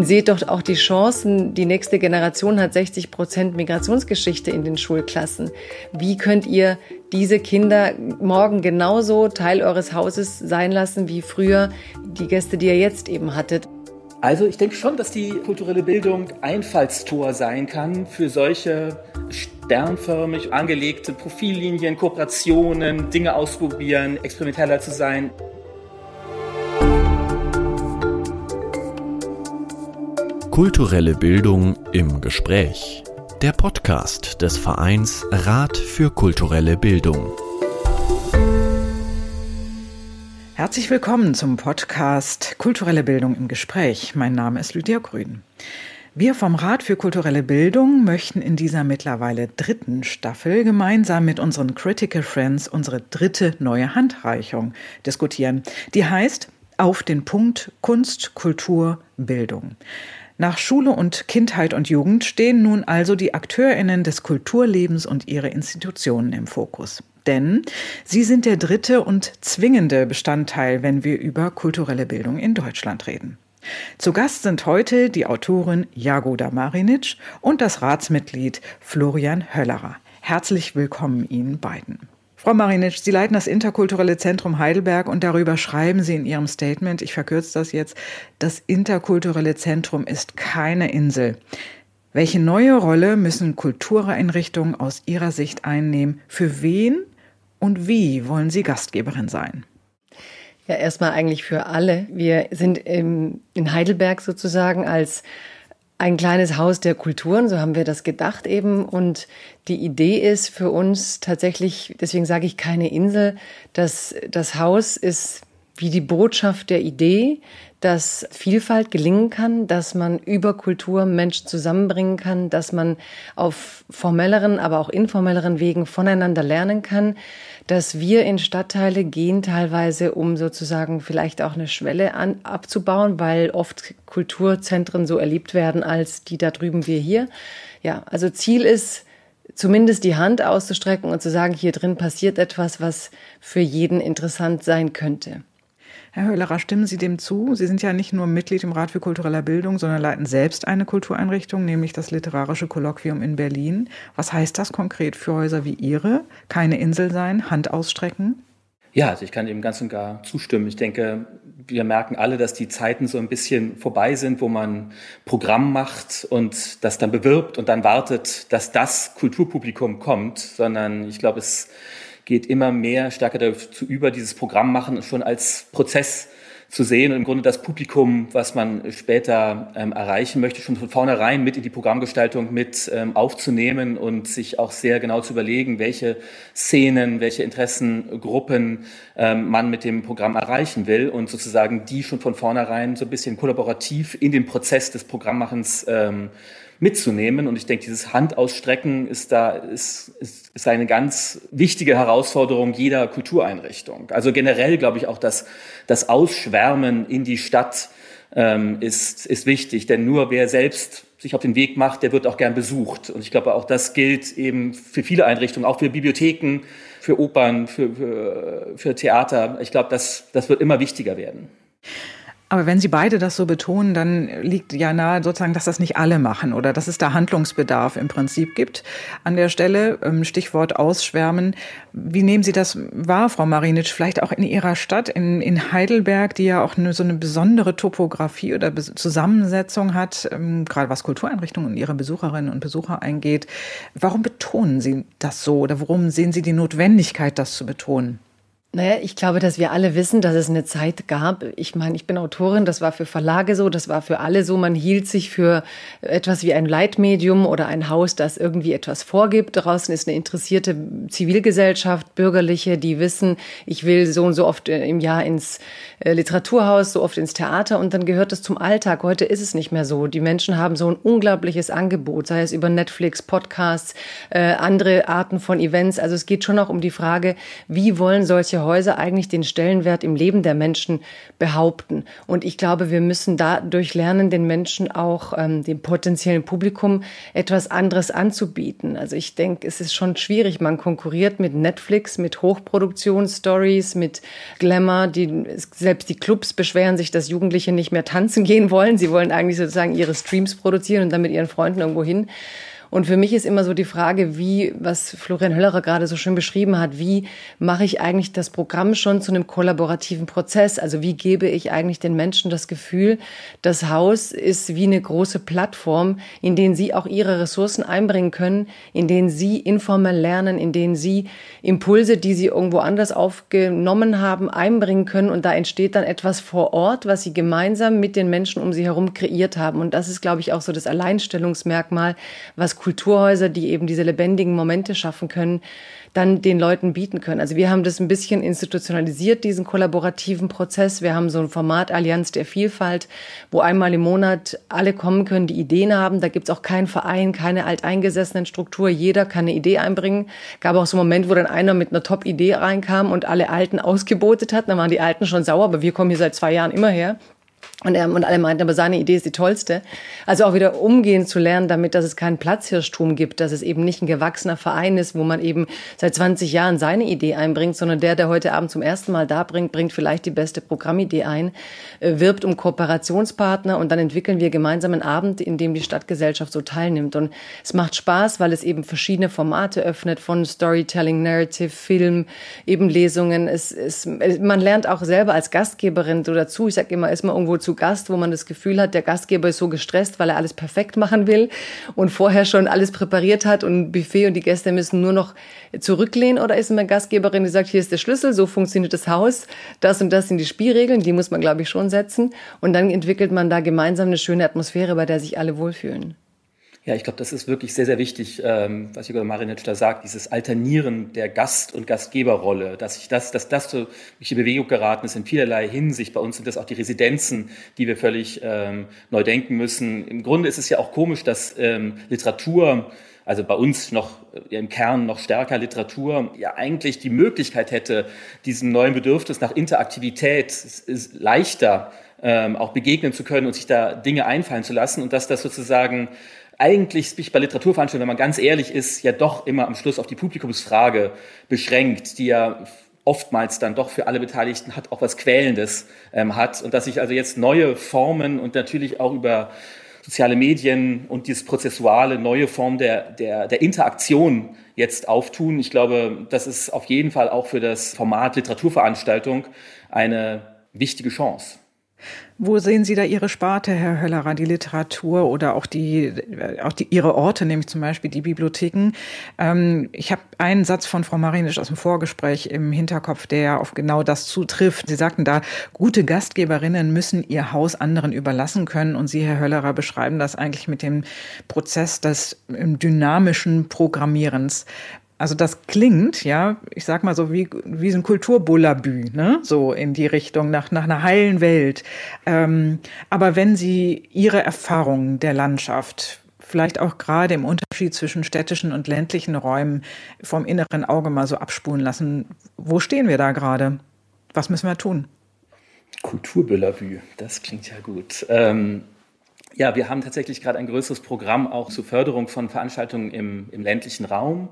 Seht doch auch die Chancen. Die nächste Generation hat 60 Prozent Migrationsgeschichte in den Schulklassen. Wie könnt ihr diese Kinder morgen genauso Teil eures Hauses sein lassen wie früher die Gäste, die ihr jetzt eben hattet? Also ich denke schon, dass die kulturelle Bildung Einfallstor sein kann für solche sternförmig angelegte Profillinien, Kooperationen, Dinge ausprobieren, experimenteller zu sein. Kulturelle Bildung im Gespräch. Der Podcast des Vereins Rat für kulturelle Bildung. Herzlich willkommen zum Podcast Kulturelle Bildung im Gespräch. Mein Name ist Lydia Grün. Wir vom Rat für kulturelle Bildung möchten in dieser mittlerweile dritten Staffel gemeinsam mit unseren Critical Friends unsere dritte neue Handreichung diskutieren. Die heißt Auf den Punkt Kunst, Kultur, Bildung. Nach Schule und Kindheit und Jugend stehen nun also die Akteurinnen des Kulturlebens und ihre Institutionen im Fokus. Denn sie sind der dritte und zwingende Bestandteil, wenn wir über kulturelle Bildung in Deutschland reden. Zu Gast sind heute die Autorin Jagoda Marinic und das Ratsmitglied Florian Höllerer. Herzlich willkommen Ihnen beiden. Frau Marinitsch, Sie leiten das Interkulturelle Zentrum Heidelberg und darüber schreiben Sie in Ihrem Statement, ich verkürze das jetzt, das Interkulturelle Zentrum ist keine Insel. Welche neue Rolle müssen Kultureinrichtungen aus Ihrer Sicht einnehmen? Für wen und wie wollen Sie Gastgeberin sein? Ja, erstmal eigentlich für alle. Wir sind in Heidelberg sozusagen als ein kleines Haus der Kulturen, so haben wir das gedacht eben. Und die Idee ist für uns tatsächlich, deswegen sage ich keine Insel, dass das Haus ist wie die Botschaft der Idee, dass Vielfalt gelingen kann, dass man über Kultur Menschen zusammenbringen kann, dass man auf formelleren, aber auch informelleren Wegen voneinander lernen kann, dass wir in Stadtteile gehen teilweise, um sozusagen vielleicht auch eine Schwelle an, abzubauen, weil oft Kulturzentren so erlebt werden als die da drüben wir hier. Ja, also Ziel ist, zumindest die Hand auszustrecken und zu sagen, hier drin passiert etwas, was für jeden interessant sein könnte. Herr Höhlerer, stimmen Sie dem zu? Sie sind ja nicht nur Mitglied im Rat für kulturelle Bildung, sondern leiten selbst eine Kultureinrichtung, nämlich das Literarische Kolloquium in Berlin. Was heißt das konkret für Häuser wie Ihre? Keine Insel sein, Hand ausstrecken? Ja, also ich kann dem ganz und gar zustimmen. Ich denke, wir merken alle, dass die Zeiten so ein bisschen vorbei sind, wo man Programm macht und das dann bewirbt und dann wartet, dass das Kulturpublikum kommt, sondern ich glaube, es geht immer mehr stärker dazu über, dieses Programm machen schon als Prozess zu sehen und im Grunde das Publikum, was man später ähm, erreichen möchte, schon von vornherein mit in die Programmgestaltung mit ähm, aufzunehmen und sich auch sehr genau zu überlegen, welche Szenen, welche Interessengruppen ähm, man mit dem Programm erreichen will und sozusagen die schon von vornherein so ein bisschen kollaborativ in den Prozess des Programmmachens ähm, mitzunehmen. Und ich denke, dieses Handausstrecken ist da, ist, ist, ist eine ganz wichtige Herausforderung jeder Kultureinrichtung. Also generell glaube ich auch, dass das Ausschwärmen in die Stadt ähm, ist, ist wichtig, denn nur wer selbst sich auf den Weg macht, der wird auch gern besucht. Und ich glaube, auch das gilt eben für viele Einrichtungen, auch für Bibliotheken, für Opern, für, für, für Theater. Ich glaube, das, das wird immer wichtiger werden. Aber wenn Sie beide das so betonen, dann liegt ja nahe sozusagen, dass das nicht alle machen oder dass es da Handlungsbedarf im Prinzip gibt an der Stelle. Ähm, Stichwort Ausschwärmen. Wie nehmen Sie das wahr, Frau Marinitsch? Vielleicht auch in Ihrer Stadt, in, in Heidelberg, die ja auch eine, so eine besondere Topografie oder Zusammensetzung hat, ähm, gerade was Kultureinrichtungen und Ihre Besucherinnen und Besucher eingeht. Warum betonen Sie das so oder warum sehen Sie die Notwendigkeit, das zu betonen? Naja, ich glaube, dass wir alle wissen, dass es eine Zeit gab. Ich meine, ich bin Autorin, das war für Verlage so, das war für alle so. Man hielt sich für etwas wie ein Leitmedium oder ein Haus, das irgendwie etwas vorgibt. Draußen ist eine interessierte Zivilgesellschaft, Bürgerliche, die wissen, ich will so und so oft äh, im Jahr ins äh, Literaturhaus, so oft ins Theater und dann gehört es zum Alltag. Heute ist es nicht mehr so. Die Menschen haben so ein unglaubliches Angebot, sei es über Netflix, Podcasts, äh, andere Arten von Events. Also es geht schon auch um die Frage, wie wollen solche solche Häuser eigentlich den Stellenwert im Leben der Menschen behaupten. Und ich glaube, wir müssen dadurch lernen, den Menschen auch ähm, dem potenziellen Publikum etwas anderes anzubieten. Also ich denke, es ist schon schwierig. Man konkurriert mit Netflix, mit Hochproduktionsstories, mit Glamour. Die, selbst die Clubs beschweren sich, dass Jugendliche nicht mehr tanzen gehen wollen. Sie wollen eigentlich sozusagen ihre Streams produzieren und dann mit ihren Freunden irgendwo hin. Und für mich ist immer so die Frage, wie, was Florian Höllerer gerade so schön beschrieben hat, wie mache ich eigentlich das Programm schon zu einem kollaborativen Prozess? Also wie gebe ich eigentlich den Menschen das Gefühl, das Haus ist wie eine große Plattform, in denen sie auch ihre Ressourcen einbringen können, in denen sie informell lernen, in denen sie Impulse, die sie irgendwo anders aufgenommen haben, einbringen können. Und da entsteht dann etwas vor Ort, was sie gemeinsam mit den Menschen um sie herum kreiert haben. Und das ist, glaube ich, auch so das Alleinstellungsmerkmal, was Kulturhäuser, die eben diese lebendigen Momente schaffen können, dann den Leuten bieten können. Also wir haben das ein bisschen institutionalisiert, diesen kollaborativen Prozess. Wir haben so ein Format Allianz der Vielfalt, wo einmal im Monat alle kommen können, die Ideen haben. Da gibt's auch keinen Verein, keine alteingesessenen Struktur. Jeder kann eine Idee einbringen. Gab auch so einen Moment, wo dann einer mit einer Top-Idee reinkam und alle Alten ausgebotet hat. Dann waren die Alten schon sauer, aber wir kommen hier seit zwei Jahren immer her. Und, er, und alle meinten, aber seine Idee ist die tollste. Also auch wieder umgehen zu lernen damit, dass es keinen Platzhirschtum gibt, dass es eben nicht ein gewachsener Verein ist, wo man eben seit 20 Jahren seine Idee einbringt, sondern der, der heute Abend zum ersten Mal da bringt, bringt vielleicht die beste Programmidee ein, äh, wirbt um Kooperationspartner und dann entwickeln wir gemeinsam einen Abend, in dem die Stadtgesellschaft so teilnimmt. Und es macht Spaß, weil es eben verschiedene Formate öffnet, von Storytelling, Narrative, Film, eben Lesungen. Es, es, man lernt auch selber als Gastgeberin so dazu. Ich sage immer, ist man irgendwo zu Gast, wo man das Gefühl hat, der Gastgeber ist so gestresst, weil er alles perfekt machen will und vorher schon alles präpariert hat und Buffet und die Gäste müssen nur noch zurücklehnen? Oder ist eine Gastgeberin, die sagt, hier ist der Schlüssel, so funktioniert das Haus, das und das sind die Spielregeln, die muss man, glaube ich, schon setzen. Und dann entwickelt man da gemeinsam eine schöne Atmosphäre, bei der sich alle wohlfühlen. Ja, ich glaube, das ist wirklich sehr, sehr wichtig, ähm, was Igor Marinitsch da sagt, dieses Alternieren der Gast- und Gastgeberrolle, dass ich das, dass das so durch die Bewegung geraten ist in vielerlei Hinsicht. Bei uns sind das auch die Residenzen, die wir völlig ähm, neu denken müssen. Im Grunde ist es ja auch komisch, dass ähm, Literatur also bei uns noch äh, im Kern noch stärker Literatur, ja eigentlich die Möglichkeit hätte, diesem neuen Bedürfnis nach Interaktivität leichter ähm, auch begegnen zu können und sich da Dinge einfallen zu lassen und dass das sozusagen eigentlich sich bei Literaturveranstaltungen, wenn man ganz ehrlich ist, ja doch immer am Schluss auf die Publikumsfrage beschränkt, die ja oftmals dann doch für alle Beteiligten hat auch was Quälendes ähm, hat und dass sich also jetzt neue Formen und natürlich auch über soziale Medien und dieses prozessuale neue Form der, der, der Interaktion jetzt auftun. Ich glaube, das ist auf jeden Fall auch für das Format Literaturveranstaltung eine wichtige Chance. Wo sehen Sie da Ihre Sparte, Herr Höllerer, die Literatur oder auch die, auch die Ihre Orte, nämlich zum Beispiel die Bibliotheken? Ähm, ich habe einen Satz von Frau Marinisch aus dem Vorgespräch im Hinterkopf, der auf genau das zutrifft. Sie sagten da, gute Gastgeberinnen müssen ihr Haus anderen überlassen können. Und Sie, Herr Höllerer, beschreiben das eigentlich mit dem Prozess des dynamischen Programmierens. Also das klingt, ja, ich sag mal so wie, wie so ein Kulturbullabü, ne? so in die Richtung, nach, nach einer heilen Welt. Ähm, aber wenn Sie Ihre Erfahrungen der Landschaft, vielleicht auch gerade im Unterschied zwischen städtischen und ländlichen Räumen vom inneren Auge mal so abspulen lassen, wo stehen wir da gerade? Was müssen wir tun? Kulturbüllabü, das klingt ja gut. Ähm ja, wir haben tatsächlich gerade ein größeres Programm auch zur Förderung von Veranstaltungen im, im ländlichen Raum.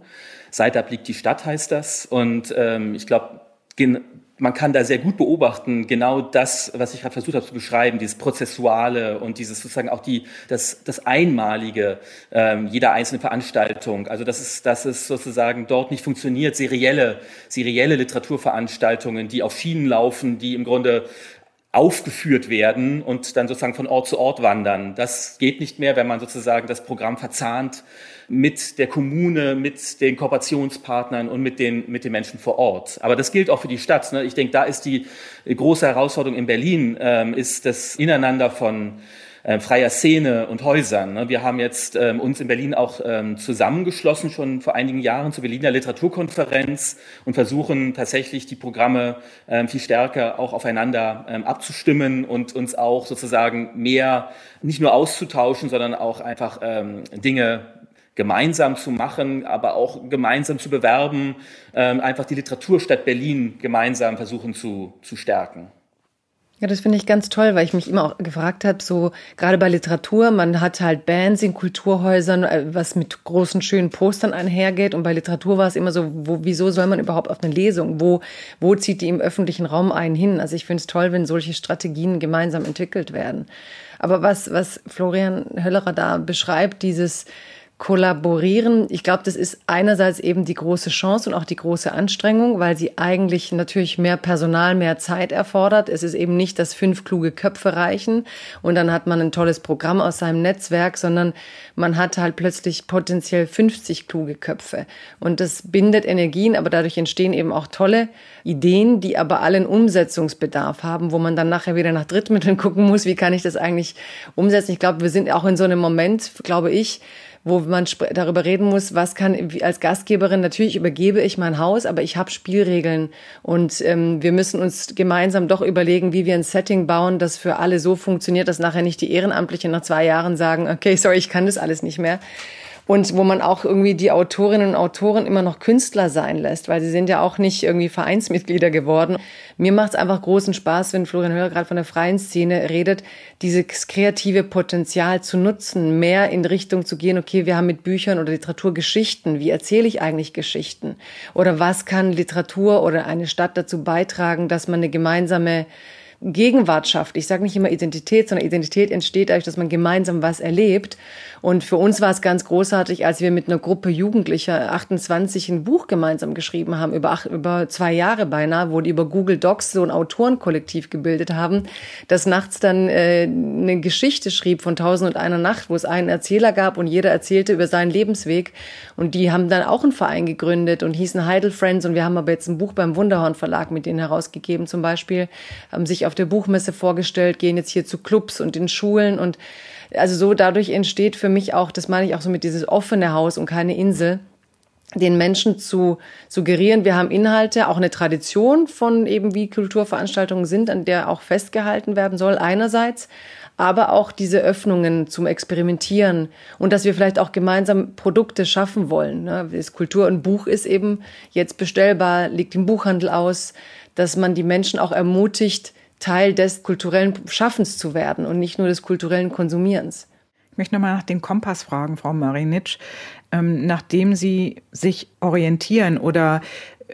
Seitab liegt die Stadt heißt das. Und ähm, ich glaube, man kann da sehr gut beobachten, genau das, was ich gerade versucht habe zu beschreiben, dieses Prozessuale und dieses sozusagen auch die, das, das Einmalige ähm, jeder einzelnen Veranstaltung. Also dass es, dass es sozusagen dort nicht funktioniert, serielle, serielle Literaturveranstaltungen, die auf Schienen laufen, die im Grunde aufgeführt werden und dann sozusagen von Ort zu Ort wandern. Das geht nicht mehr, wenn man sozusagen das Programm verzahnt mit der Kommune, mit den Kooperationspartnern und mit den, mit den Menschen vor Ort. Aber das gilt auch für die Stadt. Ne? Ich denke, da ist die große Herausforderung in Berlin, ähm, ist das Ineinander von äh, freier Szene und Häusern. Ne? Wir haben jetzt ähm, uns in Berlin auch ähm, zusammengeschlossen, schon vor einigen Jahren zur Berliner Literaturkonferenz und versuchen tatsächlich die Programme ähm, viel stärker auch aufeinander ähm, abzustimmen und uns auch sozusagen mehr nicht nur auszutauschen, sondern auch einfach ähm, Dinge gemeinsam zu machen, aber auch gemeinsam zu bewerben, ähm, einfach die Literaturstadt Berlin gemeinsam versuchen zu, zu stärken. Ja, das finde ich ganz toll, weil ich mich immer auch gefragt habe, so gerade bei Literatur, man hat halt Bands in Kulturhäusern, äh, was mit großen, schönen Postern einhergeht. Und bei Literatur war es immer so, wo, wieso soll man überhaupt auf eine Lesung? Wo, wo zieht die im öffentlichen Raum einen hin? Also ich finde es toll, wenn solche Strategien gemeinsam entwickelt werden. Aber was, was Florian Höllerer da beschreibt, dieses kollaborieren. Ich glaube, das ist einerseits eben die große Chance und auch die große Anstrengung, weil sie eigentlich natürlich mehr Personal, mehr Zeit erfordert. Es ist eben nicht, dass fünf kluge Köpfe reichen und dann hat man ein tolles Programm aus seinem Netzwerk, sondern man hat halt plötzlich potenziell 50 kluge Köpfe. Und das bindet Energien, aber dadurch entstehen eben auch tolle Ideen, die aber allen Umsetzungsbedarf haben, wo man dann nachher wieder nach Drittmitteln gucken muss, wie kann ich das eigentlich umsetzen. Ich glaube, wir sind auch in so einem Moment, glaube ich, wo man darüber reden muss, was kann als Gastgeberin, natürlich übergebe ich mein Haus, aber ich habe Spielregeln. Und ähm, wir müssen uns gemeinsam doch überlegen, wie wir ein Setting bauen, das für alle so funktioniert, dass nachher nicht die Ehrenamtlichen nach zwei Jahren sagen, okay, sorry, ich kann das alles nicht mehr und wo man auch irgendwie die Autorinnen und Autoren immer noch Künstler sein lässt, weil sie sind ja auch nicht irgendwie Vereinsmitglieder geworden. Mir macht es einfach großen Spaß, wenn Florian Hörer gerade von der freien Szene redet, dieses kreative Potenzial zu nutzen, mehr in Richtung zu gehen, okay, wir haben mit Büchern oder Literatur Geschichten, wie erzähle ich eigentlich Geschichten? Oder was kann Literatur oder eine Stadt dazu beitragen, dass man eine gemeinsame Gegenwart schafft. Ich sage nicht immer Identität, sondern Identität entsteht dadurch, dass man gemeinsam was erlebt. Und für uns war es ganz großartig, als wir mit einer Gruppe Jugendlicher 28 ein Buch gemeinsam geschrieben haben, über, acht, über zwei Jahre beinahe, wo die über Google Docs so ein Autorenkollektiv gebildet haben, das nachts dann äh, eine Geschichte schrieb von Tausend und einer Nacht, wo es einen Erzähler gab und jeder erzählte über seinen Lebensweg. Und die haben dann auch einen Verein gegründet und hießen Heidel Friends. Und wir haben aber jetzt ein Buch beim Wunderhorn Verlag mit denen herausgegeben zum Beispiel, haben sich auf der Buchmesse vorgestellt, gehen jetzt hier zu Clubs und in Schulen und also so dadurch entsteht für mich auch, das meine ich auch so mit dieses offene Haus und keine Insel, den Menschen zu suggerieren, wir haben Inhalte, auch eine Tradition von eben wie Kulturveranstaltungen sind, an der auch festgehalten werden soll einerseits, aber auch diese Öffnungen zum Experimentieren und dass wir vielleicht auch gemeinsam Produkte schaffen wollen. Das Kultur und Buch ist eben jetzt bestellbar, liegt im Buchhandel aus, dass man die Menschen auch ermutigt, Teil des kulturellen Schaffens zu werden und nicht nur des kulturellen Konsumierens. Ich möchte nochmal nach dem Kompass fragen, Frau Marinitsch. Ähm, nachdem Sie sich orientieren oder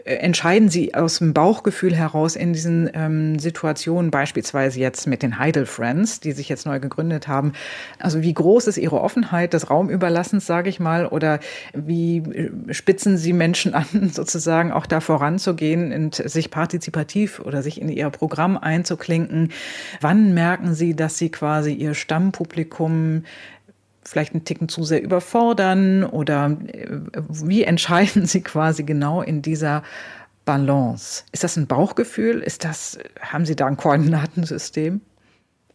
entscheiden Sie aus dem Bauchgefühl heraus in diesen ähm, Situationen, beispielsweise jetzt mit den Heidel Friends, die sich jetzt neu gegründet haben. Also wie groß ist Ihre Offenheit des Raumüberlassens, sage ich mal, oder wie äh, spitzen Sie Menschen an, sozusagen auch da voranzugehen und sich partizipativ oder sich in Ihr Programm einzuklinken? Wann merken Sie, dass Sie quasi Ihr Stammpublikum vielleicht einen Ticken zu sehr überfordern oder äh, wie entscheiden Sie quasi genau in dieser Balance? Ist das ein Bauchgefühl? Ist das, haben Sie da ein Koordinatensystem?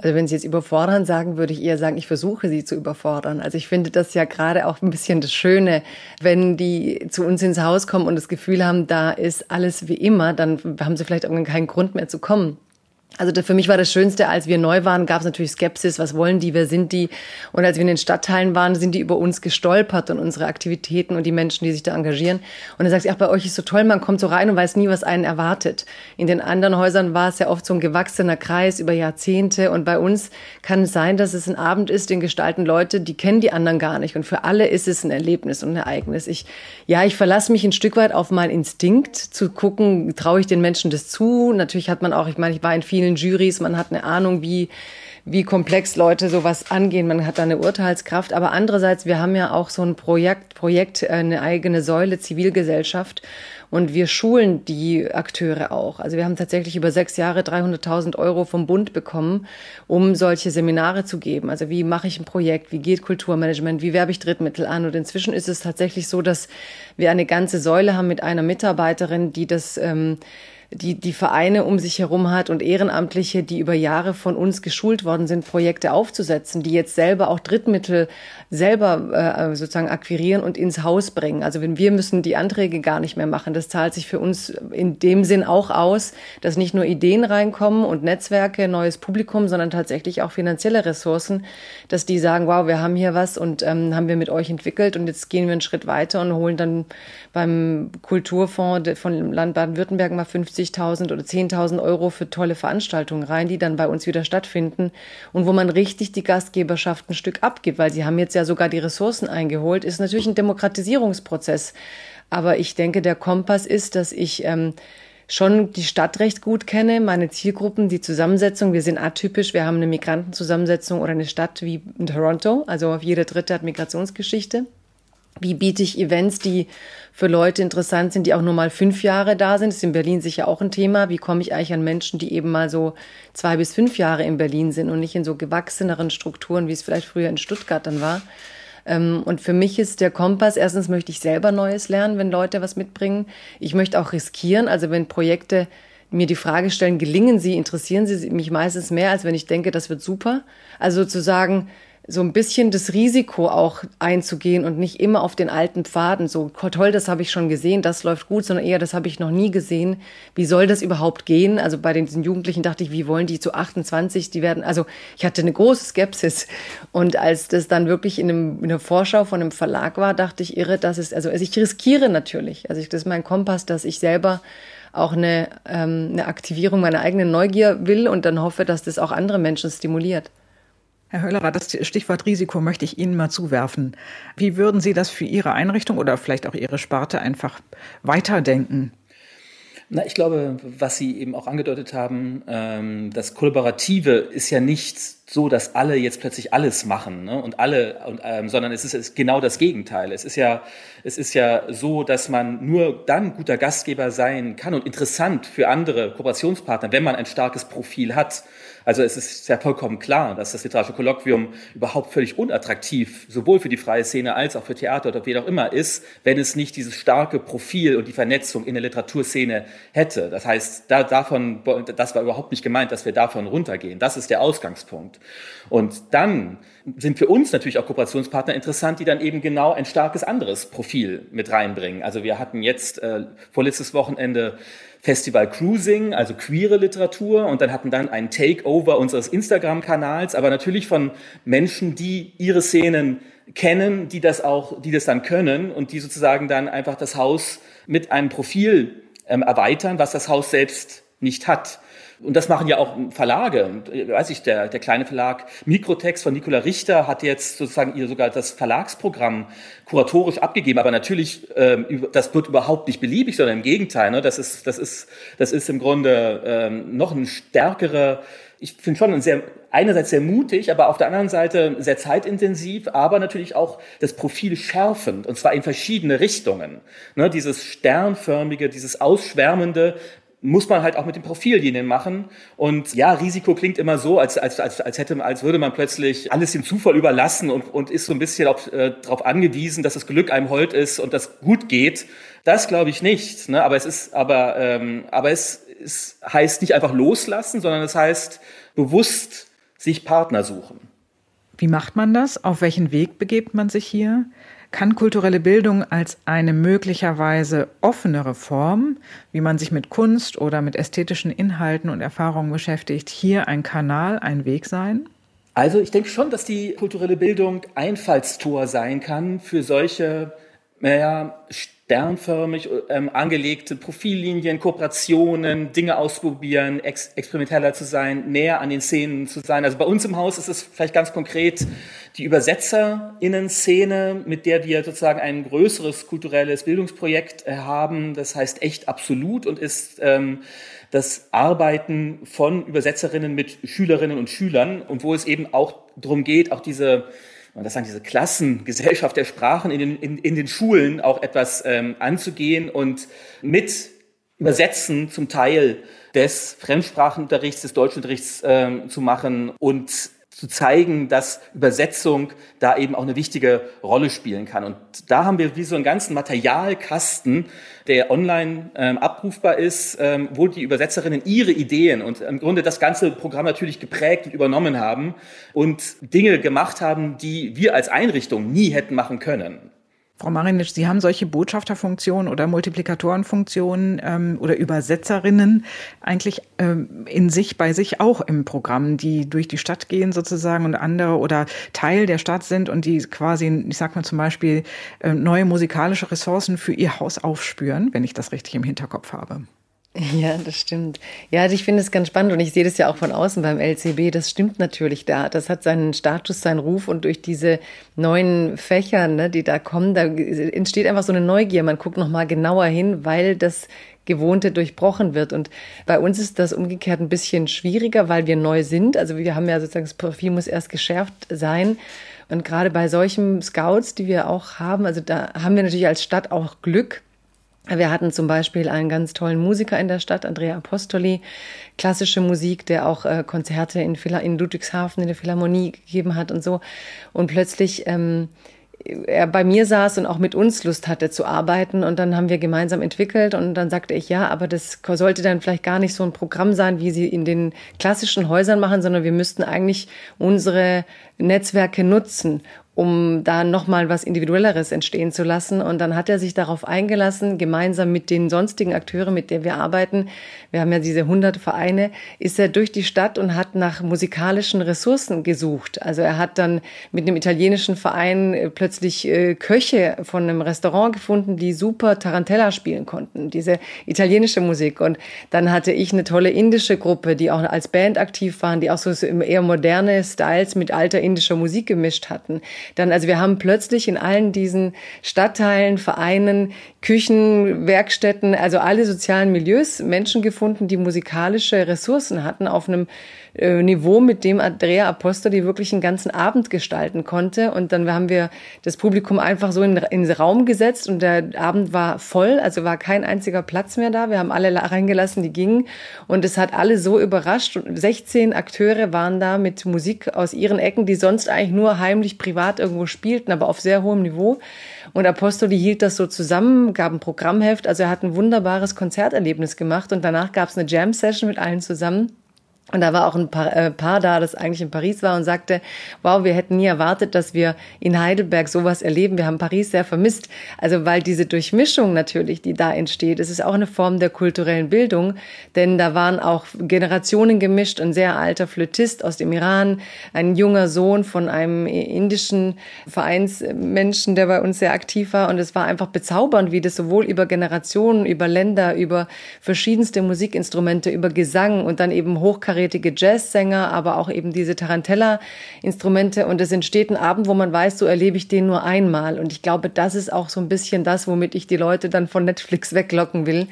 Also wenn Sie jetzt überfordern sagen, würde ich eher sagen, ich versuche Sie zu überfordern. Also ich finde das ja gerade auch ein bisschen das Schöne, wenn die zu uns ins Haus kommen und das Gefühl haben, da ist alles wie immer, dann haben sie vielleicht irgendwann keinen Grund mehr zu kommen. Also für mich war das Schönste, als wir neu waren, gab es natürlich Skepsis, was wollen die, wer sind die? Und als wir in den Stadtteilen waren, sind die über uns gestolpert und unsere Aktivitäten und die Menschen, die sich da engagieren. Und dann sagst du, ach, bei euch ist so toll, man kommt so rein und weiß nie, was einen erwartet. In den anderen Häusern war es ja oft so ein gewachsener Kreis über Jahrzehnte. Und bei uns kann es sein, dass es ein Abend ist, den gestalten Leute, die kennen die anderen gar nicht. Und für alle ist es ein Erlebnis und ein Ereignis. Ich, ja, ich verlasse mich ein Stück weit auf meinen Instinkt zu gucken, traue ich den Menschen das zu? Natürlich hat man auch, ich meine, ich war in vielen vielen Jurys, man hat eine Ahnung, wie, wie komplex Leute sowas angehen, man hat da eine Urteilskraft. Aber andererseits, wir haben ja auch so ein Projekt, Projekt, äh, eine eigene Säule Zivilgesellschaft. Und wir schulen die Akteure auch. Also wir haben tatsächlich über sechs Jahre 300.000 Euro vom Bund bekommen, um solche Seminare zu geben. Also wie mache ich ein Projekt? Wie geht Kulturmanagement? Wie werbe ich Drittmittel an? Und inzwischen ist es tatsächlich so, dass wir eine ganze Säule haben mit einer Mitarbeiterin, die das ähm, die, die Vereine um sich herum hat und Ehrenamtliche, die über Jahre von uns geschult worden sind, Projekte aufzusetzen, die jetzt selber auch Drittmittel selber äh, sozusagen akquirieren und ins Haus bringen. Also wenn wir müssen die Anträge gar nicht mehr machen. Das zahlt sich für uns in dem Sinn auch aus, dass nicht nur Ideen reinkommen und Netzwerke, neues Publikum, sondern tatsächlich auch finanzielle Ressourcen, dass die sagen, wow, wir haben hier was und ähm, haben wir mit euch entwickelt und jetzt gehen wir einen Schritt weiter und holen dann beim Kulturfonds von Land Baden-Württemberg mal 50.000 oder 10.000 Euro für tolle Veranstaltungen rein, die dann bei uns wieder stattfinden und wo man richtig die Gastgeberschaft ein Stück abgibt, weil sie haben jetzt ja sogar die Ressourcen eingeholt, ist natürlich ein Demokratisierungsprozess. Aber ich denke, der Kompass ist, dass ich ähm, schon die Stadt recht gut kenne, meine Zielgruppen, die Zusammensetzung. Wir sind atypisch. Wir haben eine Migrantenzusammensetzung oder eine Stadt wie in Toronto. Also jeder Dritte hat Migrationsgeschichte. Wie biete ich Events, die für Leute interessant sind, die auch nur mal fünf Jahre da sind? Das ist in Berlin sicher auch ein Thema. Wie komme ich eigentlich an Menschen, die eben mal so zwei bis fünf Jahre in Berlin sind und nicht in so gewachseneren Strukturen, wie es vielleicht früher in Stuttgart dann war? Ähm, und für mich ist der Kompass, erstens möchte ich selber Neues lernen, wenn Leute was mitbringen. Ich möchte auch riskieren, also wenn Projekte mir die Frage stellen, gelingen sie, interessieren sie mich meistens mehr, als wenn ich denke, das wird super. Also sozusagen, so ein bisschen das Risiko auch einzugehen und nicht immer auf den alten Pfaden, so toll, das habe ich schon gesehen, das läuft gut, sondern eher, das habe ich noch nie gesehen. Wie soll das überhaupt gehen? Also bei den Jugendlichen dachte ich, wie wollen die zu 28, die werden, also ich hatte eine große Skepsis. Und als das dann wirklich in, einem, in einer Vorschau von einem Verlag war, dachte ich, irre, das ist, also ich riskiere natürlich. Also ich, das ist mein Kompass, dass ich selber auch eine, ähm, eine Aktivierung meiner eigenen Neugier will und dann hoffe, dass das auch andere Menschen stimuliert. Herr Höllerer, das Stichwort Risiko möchte ich Ihnen mal zuwerfen. Wie würden Sie das für Ihre Einrichtung oder vielleicht auch Ihre Sparte einfach weiterdenken? Na, ich glaube, was Sie eben auch angedeutet haben, ähm, das Kollaborative ist ja nicht so, dass alle jetzt plötzlich alles machen ne? und alle, und, ähm, sondern es ist, ist genau das Gegenteil. Es ist ja, es ist ja so, dass man nur dann guter Gastgeber sein kann und interessant für andere Kooperationspartner, wenn man ein starkes Profil hat. Also es ist ja vollkommen klar, dass das literarische Kolloquium überhaupt völlig unattraktiv sowohl für die freie Szene als auch für Theater oder wie auch immer ist, wenn es nicht dieses starke Profil und die Vernetzung in der Literaturszene hätte. Das heißt, da, davon, das war überhaupt nicht gemeint, dass wir davon runtergehen. Das ist der Ausgangspunkt. Und dann sind für uns natürlich auch Kooperationspartner interessant, die dann eben genau ein starkes anderes Profil mit reinbringen. Also wir hatten jetzt äh, vorletztes Wochenende Festival Cruising, also queere Literatur und dann hatten dann ein Takeover unseres Instagram-Kanals, aber natürlich von Menschen, die ihre Szenen kennen, die das auch, die das dann können und die sozusagen dann einfach das Haus mit einem Profil ähm, erweitern, was das Haus selbst nicht hat. Und das machen ja auch Verlage. Weiß ich, der, der kleine Verlag Mikrotext von Nicola Richter hat jetzt sozusagen ihr sogar das Verlagsprogramm kuratorisch abgegeben. Aber natürlich, ähm, das wird überhaupt nicht beliebig, sondern im Gegenteil. Ne? Das, ist, das, ist, das ist im Grunde ähm, noch ein stärkere ich finde schon sehr, einerseits sehr mutig, aber auf der anderen Seite sehr zeitintensiv, aber natürlich auch das Profil schärfend, und zwar in verschiedene Richtungen. Ne, dieses sternförmige, dieses ausschwärmende, muss man halt auch mit den Profillinien machen. Und ja, Risiko klingt immer so, als, als, als, als, hätte, als würde man plötzlich alles dem Zufall überlassen und, und ist so ein bisschen auf, äh, darauf angewiesen, dass das Glück einem hold ist und das gut geht. Das glaube ich nicht. Ne? Aber es ist, aber, ähm, aber es, es heißt nicht einfach loslassen, sondern es heißt bewusst sich Partner suchen. Wie macht man das? Auf welchen Weg begebt man sich hier? Kann kulturelle Bildung als eine möglicherweise offenere Form, wie man sich mit Kunst oder mit ästhetischen Inhalten und Erfahrungen beschäftigt, hier ein Kanal, ein Weg sein? Also ich denke schon, dass die kulturelle Bildung Einfallstor sein kann für solche naja, sternförmig ähm, angelegte Profillinien, Kooperationen, Dinge ausprobieren, ex experimenteller zu sein, näher an den Szenen zu sein. Also bei uns im Haus ist es vielleicht ganz konkret die Übersetzerinnen-Szene, mit der wir sozusagen ein größeres kulturelles Bildungsprojekt äh, haben. Das heißt echt absolut und ist ähm, das Arbeiten von Übersetzerinnen mit Schülerinnen und Schülern und wo es eben auch darum geht, auch diese man das sagen, diese Klassengesellschaft der Sprachen in den, in, in den Schulen auch etwas ähm, anzugehen und mit Übersetzen zum Teil des Fremdsprachenunterrichts, des Deutschunterrichts ähm, zu machen und zu zeigen, dass Übersetzung da eben auch eine wichtige Rolle spielen kann. Und da haben wir wie so einen ganzen Materialkasten, der online ähm, abrufbar ist, ähm, wo die Übersetzerinnen ihre Ideen und im Grunde das ganze Programm natürlich geprägt und übernommen haben und Dinge gemacht haben, die wir als Einrichtung nie hätten machen können. Frau Marinitsch, Sie haben solche Botschafterfunktionen oder Multiplikatorenfunktionen ähm, oder Übersetzerinnen eigentlich ähm, in sich bei sich auch im Programm, die durch die Stadt gehen sozusagen und andere oder Teil der Stadt sind und die quasi, ich sag mal zum Beispiel, äh, neue musikalische Ressourcen für ihr Haus aufspüren, wenn ich das richtig im Hinterkopf habe. Ja, das stimmt. Ja, also ich finde es ganz spannend und ich sehe das ja auch von außen beim LCB. Das stimmt natürlich da. Das hat seinen Status, seinen Ruf und durch diese neuen Fächer, ne, die da kommen, da entsteht einfach so eine Neugier. Man guckt noch mal genauer hin, weil das Gewohnte durchbrochen wird. Und bei uns ist das umgekehrt ein bisschen schwieriger, weil wir neu sind. Also wir haben ja sozusagen, das Profil muss erst geschärft sein. Und gerade bei solchen Scouts, die wir auch haben, also da haben wir natürlich als Stadt auch Glück, wir hatten zum Beispiel einen ganz tollen Musiker in der Stadt, Andrea Apostoli, klassische Musik, der auch äh, Konzerte in, in Ludwigshafen in der Philharmonie gegeben hat und so. Und plötzlich ähm, er bei mir saß und auch mit uns Lust hatte zu arbeiten. Und dann haben wir gemeinsam entwickelt. Und dann sagte ich, ja, aber das sollte dann vielleicht gar nicht so ein Programm sein, wie sie in den klassischen Häusern machen, sondern wir müssten eigentlich unsere Netzwerke nutzen um da nochmal was Individuelleres entstehen zu lassen. Und dann hat er sich darauf eingelassen, gemeinsam mit den sonstigen Akteuren, mit denen wir arbeiten, wir haben ja diese hundert Vereine, ist er durch die Stadt und hat nach musikalischen Ressourcen gesucht. Also er hat dann mit einem italienischen Verein äh, plötzlich äh, Köche von einem Restaurant gefunden, die super Tarantella spielen konnten, diese italienische Musik. Und dann hatte ich eine tolle indische Gruppe, die auch als Band aktiv waren, die auch so eher moderne Styles mit alter indischer Musik gemischt hatten. Dann, also wir haben plötzlich in allen diesen Stadtteilen, Vereinen, Küchen, Werkstätten, also alle sozialen Milieus Menschen gefunden, die musikalische Ressourcen hatten auf einem äh, Niveau, mit dem Andrea Apostoli wirklich einen ganzen Abend gestalten konnte. Und dann haben wir das Publikum einfach so in, in den Raum gesetzt und der Abend war voll, also war kein einziger Platz mehr da. Wir haben alle reingelassen, die gingen. Und es hat alle so überrascht. Und 16 Akteure waren da mit Musik aus ihren Ecken, die sonst eigentlich nur heimlich privat irgendwo spielten, aber auf sehr hohem Niveau. Und Apostoli hielt das so zusammen, gab ein Programmheft. Also er hat ein wunderbares Konzerterlebnis gemacht und danach gab es eine Jam-Session mit allen zusammen. Und da war auch ein Paar, äh, Paar da, das eigentlich in Paris war und sagte, wow, wir hätten nie erwartet, dass wir in Heidelberg sowas erleben. Wir haben Paris sehr vermisst. Also weil diese Durchmischung natürlich, die da entsteht, es ist auch eine Form der kulturellen Bildung, denn da waren auch Generationen gemischt. Ein sehr alter Flötist aus dem Iran, ein junger Sohn von einem indischen Vereinsmenschen, der bei uns sehr aktiv war. Und es war einfach bezaubernd, wie das sowohl über Generationen, über Länder, über verschiedenste Musikinstrumente, über Gesang und dann eben hochkarätig hochkarätige Jazzsänger, aber auch eben diese Tarantella-Instrumente. Und es entsteht ein Abend, wo man weiß, so erlebe ich den nur einmal. Und ich glaube, das ist auch so ein bisschen das, womit ich die Leute dann von Netflix weglocken will,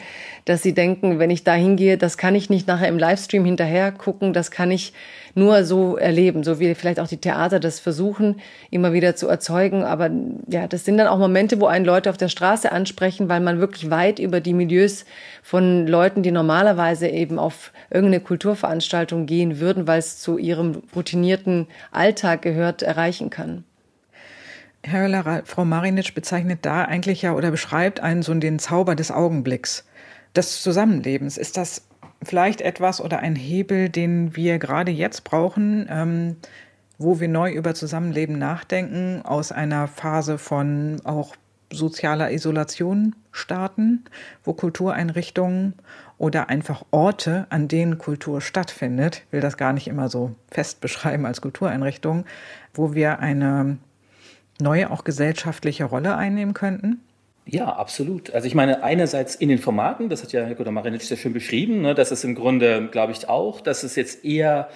dass sie denken, wenn ich da hingehe, das kann ich nicht nachher im Livestream hinterher gucken, das kann ich nur so erleben, so wie vielleicht auch die Theater das versuchen, immer wieder zu erzeugen. Aber ja, das sind dann auch Momente, wo einen Leute auf der Straße ansprechen, weil man wirklich weit über die Milieus von Leuten, die normalerweise eben auf irgendeine Kulturveranstaltung gehen würden, weil es zu ihrem routinierten Alltag gehört, erreichen kann. Herr Höller, Frau Marinitsch bezeichnet da eigentlich ja oder beschreibt einen so den Zauber des Augenblicks, des Zusammenlebens. Ist das vielleicht etwas oder ein Hebel, den wir gerade jetzt brauchen, ähm, wo wir neu über Zusammenleben nachdenken, aus einer Phase von auch sozialer Isolation starten, wo Kultureinrichtungen oder einfach Orte, an denen Kultur stattfindet, will das gar nicht immer so fest beschreiben als Kultureinrichtung, wo wir eine neue auch gesellschaftliche Rolle einnehmen könnten? Ja, absolut. Also ich meine, einerseits in den Formaten, das hat ja Herr Godomarinitsch sehr schön beschrieben, ne, das ist im Grunde, glaube ich, auch, dass es jetzt eher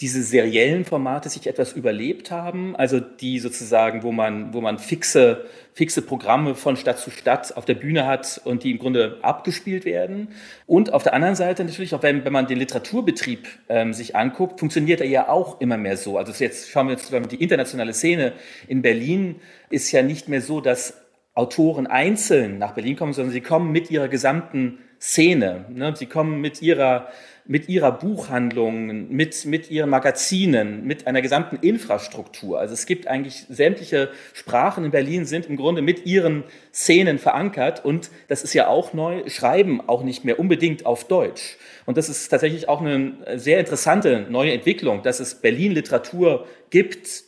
diese seriellen Formate sich etwas überlebt haben, also die sozusagen, wo man, wo man fixe, fixe Programme von Stadt zu Stadt auf der Bühne hat und die im Grunde abgespielt werden. Und auf der anderen Seite natürlich auch, wenn, wenn man den Literaturbetrieb ähm, sich anguckt, funktioniert er ja auch immer mehr so. Also jetzt schauen wir jetzt die internationale Szene in Berlin ist ja nicht mehr so, dass Autoren einzeln nach Berlin kommen, sondern sie kommen mit ihrer gesamten Szene. Ne? Sie kommen mit ihrer mit ihrer Buchhandlung, mit, mit ihren Magazinen, mit einer gesamten Infrastruktur. Also es gibt eigentlich sämtliche Sprachen in Berlin sind im Grunde mit ihren Szenen verankert und das ist ja auch neu, schreiben auch nicht mehr unbedingt auf Deutsch. Und das ist tatsächlich auch eine sehr interessante neue Entwicklung, dass es Berlin Literatur gibt,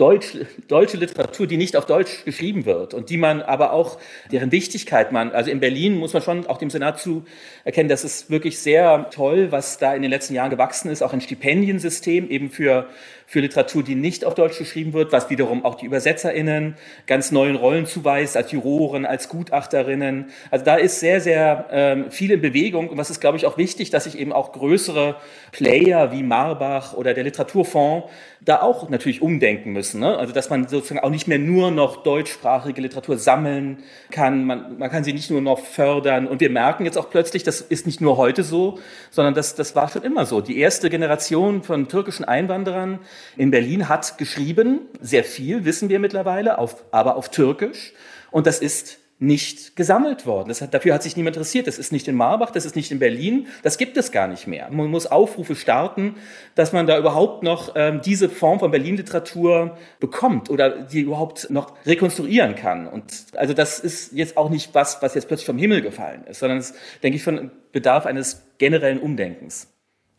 Deutsch, deutsche Literatur, die nicht auf Deutsch geschrieben wird und die man aber auch, deren Wichtigkeit man, also in Berlin muss man schon auch dem Senat zu erkennen, das ist wirklich sehr toll, was da in den letzten Jahren gewachsen ist, auch ein Stipendiensystem eben für für Literatur, die nicht auf Deutsch geschrieben wird, was wiederum auch die ÜbersetzerInnen ganz neuen Rollen zuweist, als Juroren, als Gutachterinnen. Also da ist sehr, sehr ähm, viel in Bewegung. Und was ist, glaube ich, auch wichtig, dass sich eben auch größere Player wie Marbach oder der Literaturfonds da auch natürlich umdenken müssen. Ne? Also dass man sozusagen auch nicht mehr nur noch deutschsprachige Literatur sammeln kann. Man, man kann sie nicht nur noch fördern. Und wir merken jetzt auch plötzlich, das ist nicht nur heute so, sondern das, das war schon immer so. Die erste Generation von türkischen Einwanderern in Berlin hat geschrieben, sehr viel wissen wir mittlerweile, auf, aber auf Türkisch. Und das ist nicht gesammelt worden. Hat, dafür hat sich niemand interessiert. Das ist nicht in Marbach, das ist nicht in Berlin, das gibt es gar nicht mehr. Man muss Aufrufe starten, dass man da überhaupt noch ähm, diese Form von Berlin-Literatur bekommt oder die überhaupt noch rekonstruieren kann. Und also das ist jetzt auch nicht was, was jetzt plötzlich vom Himmel gefallen ist, sondern es, denke ich, von Bedarf eines generellen Umdenkens.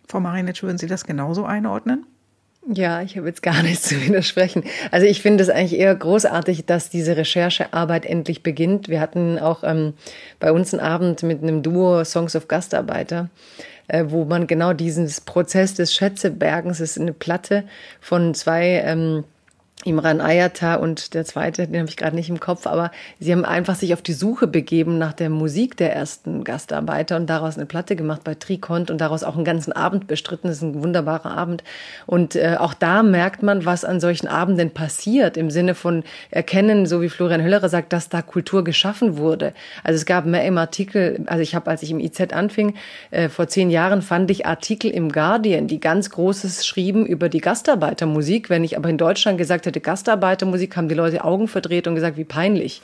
Frau Marinitsch, würden Sie das genauso einordnen? Ja, ich habe jetzt gar nichts zu widersprechen. Also ich finde es eigentlich eher großartig, dass diese Recherchearbeit endlich beginnt. Wir hatten auch ähm, bei uns einen Abend mit einem Duo Songs of Gastarbeiter, äh, wo man genau diesen Prozess des Schätzebergens, ist eine Platte von zwei ähm, Imran Ayata und der zweite, den habe ich gerade nicht im Kopf, aber sie haben einfach sich auf die Suche begeben nach der Musik der ersten Gastarbeiter und daraus eine Platte gemacht bei Tricont und daraus auch einen ganzen Abend bestritten. Das ist ein wunderbarer Abend. Und äh, auch da merkt man, was an solchen Abenden passiert, im Sinne von erkennen, so wie Florian Höllerer sagt, dass da Kultur geschaffen wurde. Also es gab mehr im Artikel, also ich habe, als ich im IZ anfing, äh, vor zehn Jahren fand ich Artikel im Guardian, die ganz Großes schrieben über die Gastarbeitermusik. Wenn ich aber in Deutschland gesagt hätte, Gastarbeitermusik, haben die Leute Augen verdreht und gesagt, wie peinlich.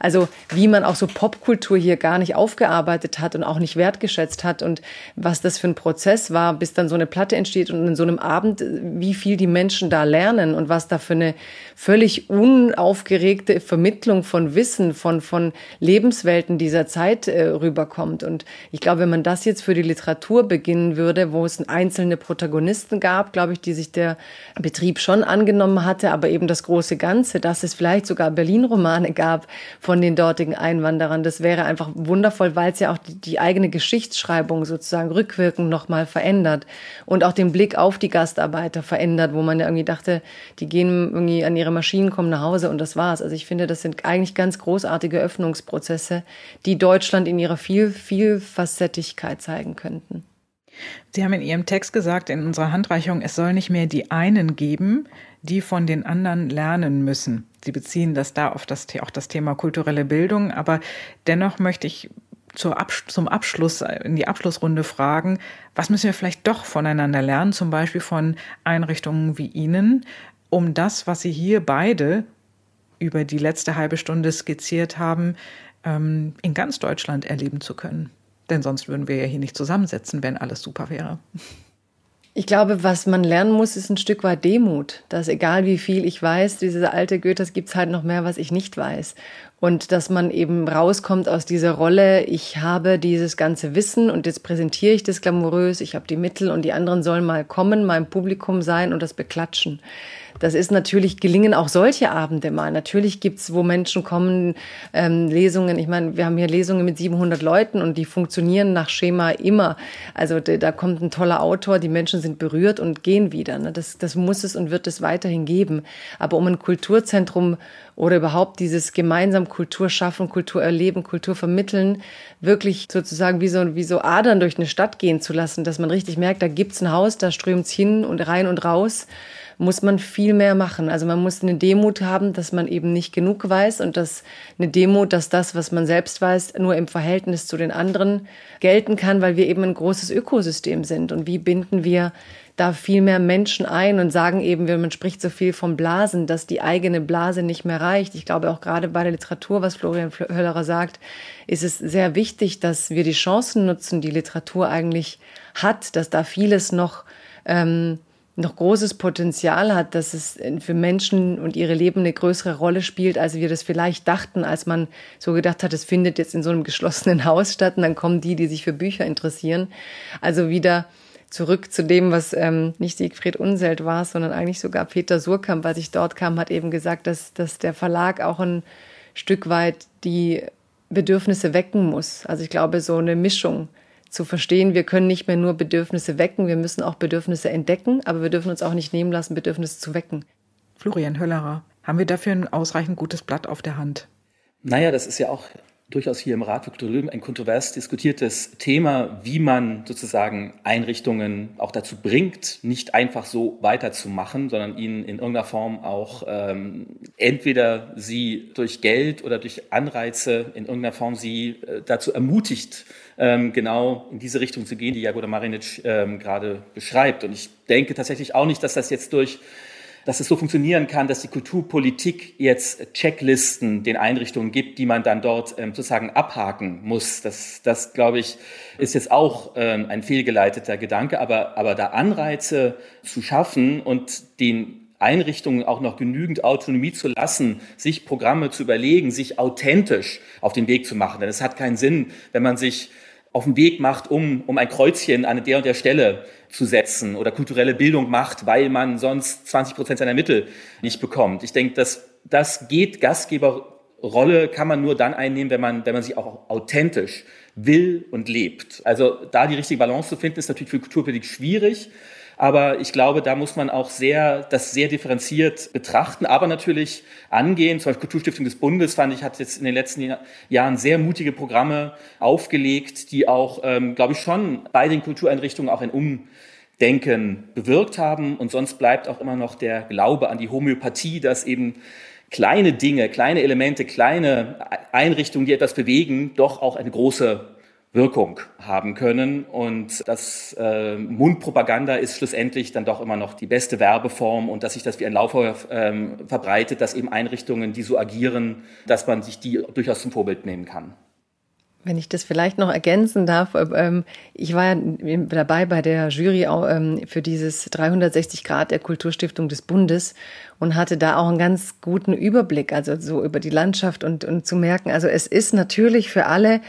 Also wie man auch so Popkultur hier gar nicht aufgearbeitet hat und auch nicht wertgeschätzt hat und was das für ein Prozess war, bis dann so eine Platte entsteht und in so einem Abend, wie viel die Menschen da lernen und was da für eine völlig unaufgeregte Vermittlung von Wissen, von, von Lebenswelten dieser Zeit äh, rüberkommt. Und ich glaube, wenn man das jetzt für die Literatur beginnen würde, wo es einzelne Protagonisten gab, glaube ich, die sich der Betrieb schon angenommen hatte, aber eben das große Ganze, dass es vielleicht sogar Berlin-Romane gab, von den dortigen Einwanderern. Das wäre einfach wundervoll, weil es ja auch die, die eigene Geschichtsschreibung sozusagen rückwirkend nochmal verändert und auch den Blick auf die Gastarbeiter verändert, wo man ja irgendwie dachte, die gehen irgendwie an ihre Maschinen, kommen nach Hause und das war's. Also ich finde, das sind eigentlich ganz großartige Öffnungsprozesse, die Deutschland in ihrer viel, Vielfacettigkeit zeigen könnten. Sie haben in Ihrem Text gesagt, in unserer Handreichung, es soll nicht mehr die einen geben, die von den anderen lernen müssen. Sie beziehen das da auf das, auch das Thema kulturelle Bildung, aber dennoch möchte ich zum Abschluss, in die Abschlussrunde fragen, was müssen wir vielleicht doch voneinander lernen, zum Beispiel von Einrichtungen wie Ihnen, um das, was Sie hier beide über die letzte halbe Stunde skizziert haben, ähm, in ganz Deutschland erleben zu können. Denn sonst würden wir ja hier nicht zusammensetzen, wenn alles super wäre. Ich glaube, was man lernen muss, ist ein Stück weit Demut. Dass egal wie viel ich weiß, diese alte Goethe, gibt's halt noch mehr, was ich nicht weiß. Und dass man eben rauskommt aus dieser Rolle, ich habe dieses ganze Wissen und jetzt präsentiere ich das glamourös, ich habe die Mittel und die anderen sollen mal kommen, im Publikum sein und das beklatschen. Das ist natürlich, gelingen auch solche Abende mal. Natürlich gibt's, wo Menschen kommen, ähm, Lesungen. Ich meine, wir haben hier Lesungen mit 700 Leuten und die funktionieren nach Schema immer. Also da kommt ein toller Autor, die Menschen sind berührt und gehen wieder. Ne? Das, das muss es und wird es weiterhin geben. Aber um ein Kulturzentrum oder überhaupt dieses gemeinsam Kultur schaffen, Kultur erleben, Kultur vermitteln, wirklich sozusagen wie so, wie so Adern durch eine Stadt gehen zu lassen, dass man richtig merkt, da gibt's ein Haus, da strömt's hin und rein und raus muss man viel mehr machen. Also man muss eine Demut haben, dass man eben nicht genug weiß und dass eine Demut, dass das, was man selbst weiß, nur im Verhältnis zu den anderen gelten kann, weil wir eben ein großes Ökosystem sind. Und wie binden wir da viel mehr Menschen ein und sagen eben, wenn man spricht so viel vom Blasen, dass die eigene Blase nicht mehr reicht. Ich glaube auch gerade bei der Literatur, was Florian Höllerer sagt, ist es sehr wichtig, dass wir die Chancen nutzen, die Literatur eigentlich hat, dass da vieles noch ähm, noch großes Potenzial hat, dass es für Menschen und ihre Leben eine größere Rolle spielt, als wir das vielleicht dachten, als man so gedacht hat, es findet jetzt in so einem geschlossenen Haus statt und dann kommen die, die sich für Bücher interessieren. Also wieder zurück zu dem, was ähm, nicht Siegfried Unselt war, sondern eigentlich sogar Peter Surkamp, als ich dort kam, hat eben gesagt, dass, dass der Verlag auch ein Stück weit die Bedürfnisse wecken muss. Also ich glaube, so eine Mischung zu verstehen, wir können nicht mehr nur Bedürfnisse wecken, wir müssen auch Bedürfnisse entdecken, aber wir dürfen uns auch nicht nehmen lassen, Bedürfnisse zu wecken. Florian Höllerer, haben wir dafür ein ausreichend gutes Blatt auf der Hand? Naja, das ist ja auch durchaus hier im Rat für Kulturleben ein kontrovers diskutiertes Thema, wie man sozusagen Einrichtungen auch dazu bringt, nicht einfach so weiterzumachen, sondern ihnen in irgendeiner Form auch ähm, entweder sie durch Geld oder durch Anreize in irgendeiner Form sie äh, dazu ermutigt, ähm, genau in diese Richtung zu gehen, die Jagoda Marinic ähm, gerade beschreibt. Und ich denke tatsächlich auch nicht, dass das jetzt durch dass es so funktionieren kann, dass die Kulturpolitik jetzt Checklisten den Einrichtungen gibt, die man dann dort ähm, sozusagen abhaken muss. Das, das glaube ich, ist jetzt auch ähm, ein fehlgeleiteter Gedanke, aber, aber da Anreize zu schaffen und den Einrichtungen auch noch genügend Autonomie zu lassen, sich Programme zu überlegen, sich authentisch auf den Weg zu machen. Denn es hat keinen Sinn, wenn man sich auf den Weg macht, um, um ein Kreuzchen an der und der Stelle zu setzen oder kulturelle Bildung macht, weil man sonst 20 Prozent seiner Mittel nicht bekommt. Ich denke, dass das geht, Gastgeberrolle kann man nur dann einnehmen, wenn man, wenn man sie auch authentisch will und lebt. Also da die richtige Balance zu finden, ist natürlich für Kulturpolitik schwierig. Aber ich glaube, da muss man auch sehr, das sehr differenziert betrachten, aber natürlich angehen. Zum Beispiel Kulturstiftung des Bundes fand ich, hat jetzt in den letzten Jahren sehr mutige Programme aufgelegt, die auch, ähm, glaube ich, schon bei den Kultureinrichtungen auch ein Umdenken bewirkt haben. Und sonst bleibt auch immer noch der Glaube an die Homöopathie, dass eben kleine Dinge, kleine Elemente, kleine Einrichtungen, die etwas bewegen, doch auch eine große Wirkung haben können. Und das äh, Mundpropaganda ist schlussendlich dann doch immer noch die beste Werbeform und dass sich das wie ein Lauffeuer ähm, verbreitet, dass eben Einrichtungen, die so agieren, dass man sich die durchaus zum Vorbild nehmen kann. Wenn ich das vielleicht noch ergänzen darf, äh, ähm, ich war ja dabei bei der Jury ähm, für dieses 360 Grad der Kulturstiftung des Bundes und hatte da auch einen ganz guten Überblick, also so über die Landschaft und, und zu merken, also es ist natürlich für alle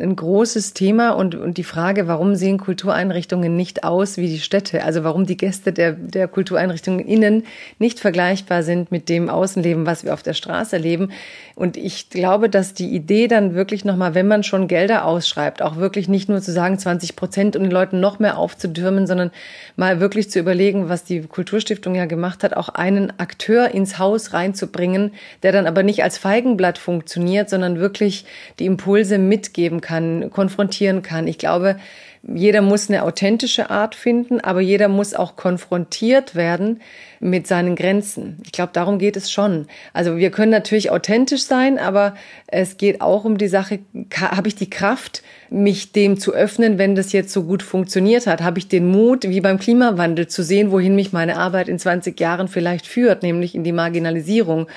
ein großes Thema und, und die Frage, warum sehen Kultureinrichtungen nicht aus wie die Städte? Also warum die Gäste der, der Kultureinrichtungen innen nicht vergleichbar sind mit dem Außenleben, was wir auf der Straße erleben. Und ich glaube, dass die Idee dann wirklich nochmal, wenn man schon Gelder ausschreibt, auch wirklich nicht nur zu sagen 20 Prozent und den Leuten noch mehr aufzudürmen, sondern mal wirklich zu überlegen, was die Kulturstiftung ja gemacht hat, auch einen Akteur ins Haus reinzubringen, der dann aber nicht als Feigenblatt funktioniert, sondern wirklich die Impulse mitgeben kann, konfrontieren kann. Ich glaube, jeder muss eine authentische Art finden, aber jeder muss auch konfrontiert werden mit seinen Grenzen. Ich glaube, darum geht es schon. Also wir können natürlich authentisch sein, aber es geht auch um die Sache, habe ich die Kraft, mich dem zu öffnen, wenn das jetzt so gut funktioniert hat? Habe ich den Mut, wie beim Klimawandel, zu sehen, wohin mich meine Arbeit in 20 Jahren vielleicht führt, nämlich in die Marginalisierung?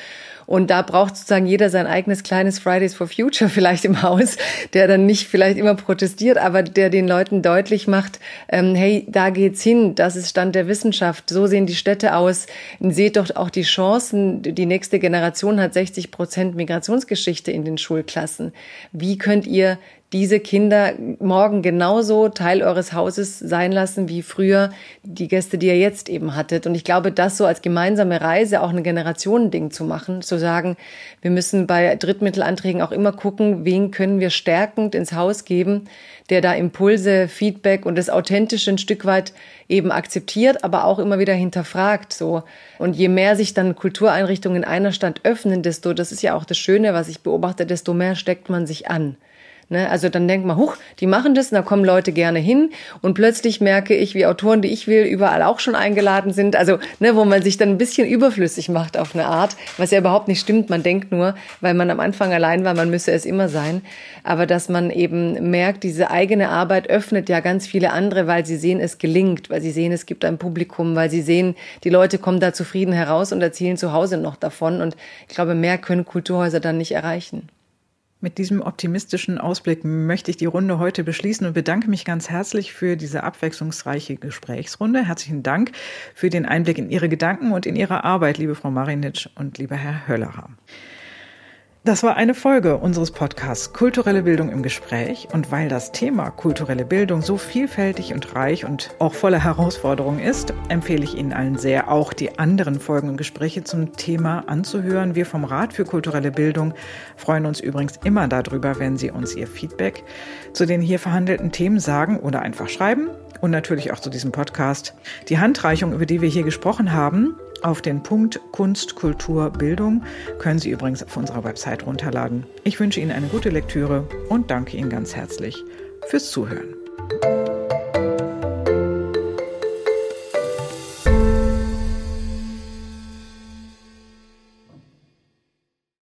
Und da braucht sozusagen jeder sein eigenes kleines Fridays for Future vielleicht im Haus, der dann nicht vielleicht immer protestiert, aber der den Leuten deutlich macht, ähm, hey, da geht's hin, das ist Stand der Wissenschaft, so sehen die Städte aus. Seht doch auch die Chancen, die nächste Generation hat 60 Prozent Migrationsgeschichte in den Schulklassen. Wie könnt ihr diese Kinder morgen genauso Teil eures Hauses sein lassen wie früher die Gäste, die ihr jetzt eben hattet. Und ich glaube, das so als gemeinsame Reise auch ein Generationending zu machen, zu sagen, wir müssen bei Drittmittelanträgen auch immer gucken, wen können wir stärkend ins Haus geben, der da Impulse, Feedback und das Authentische ein Stück weit eben akzeptiert, aber auch immer wieder hinterfragt, so. Und je mehr sich dann Kultureinrichtungen in einer Stadt öffnen, desto, das ist ja auch das Schöne, was ich beobachte, desto mehr steckt man sich an. Ne? Also dann denkt man, huch, die machen das, und da kommen Leute gerne hin und plötzlich merke ich, wie Autoren, die ich will, überall auch schon eingeladen sind. Also ne, wo man sich dann ein bisschen überflüssig macht auf eine Art, was ja überhaupt nicht stimmt. Man denkt nur, weil man am Anfang allein war, man müsse es immer sein. Aber dass man eben merkt, diese eigene Arbeit öffnet ja ganz viele andere, weil sie sehen, es gelingt, weil sie sehen, es gibt ein Publikum, weil sie sehen, die Leute kommen da zufrieden heraus und erzählen zu Hause noch davon. Und ich glaube, mehr können Kulturhäuser dann nicht erreichen. Mit diesem optimistischen Ausblick möchte ich die Runde heute beschließen und bedanke mich ganz herzlich für diese abwechslungsreiche Gesprächsrunde. Herzlichen Dank für den Einblick in Ihre Gedanken und in Ihre Arbeit, liebe Frau Marinitsch und lieber Herr Höllerer. Das war eine Folge unseres Podcasts Kulturelle Bildung im Gespräch. Und weil das Thema kulturelle Bildung so vielfältig und reich und auch voller Herausforderungen ist, empfehle ich Ihnen allen sehr, auch die anderen Folgen und Gespräche zum Thema anzuhören. Wir vom Rat für kulturelle Bildung freuen uns übrigens immer darüber, wenn Sie uns Ihr Feedback zu den hier verhandelten Themen sagen oder einfach schreiben. Und natürlich auch zu diesem Podcast. Die Handreichung, über die wir hier gesprochen haben, auf den Punkt Kunst, Kultur, Bildung können Sie übrigens auf unserer Website runterladen. Ich wünsche Ihnen eine gute Lektüre und danke Ihnen ganz herzlich fürs Zuhören.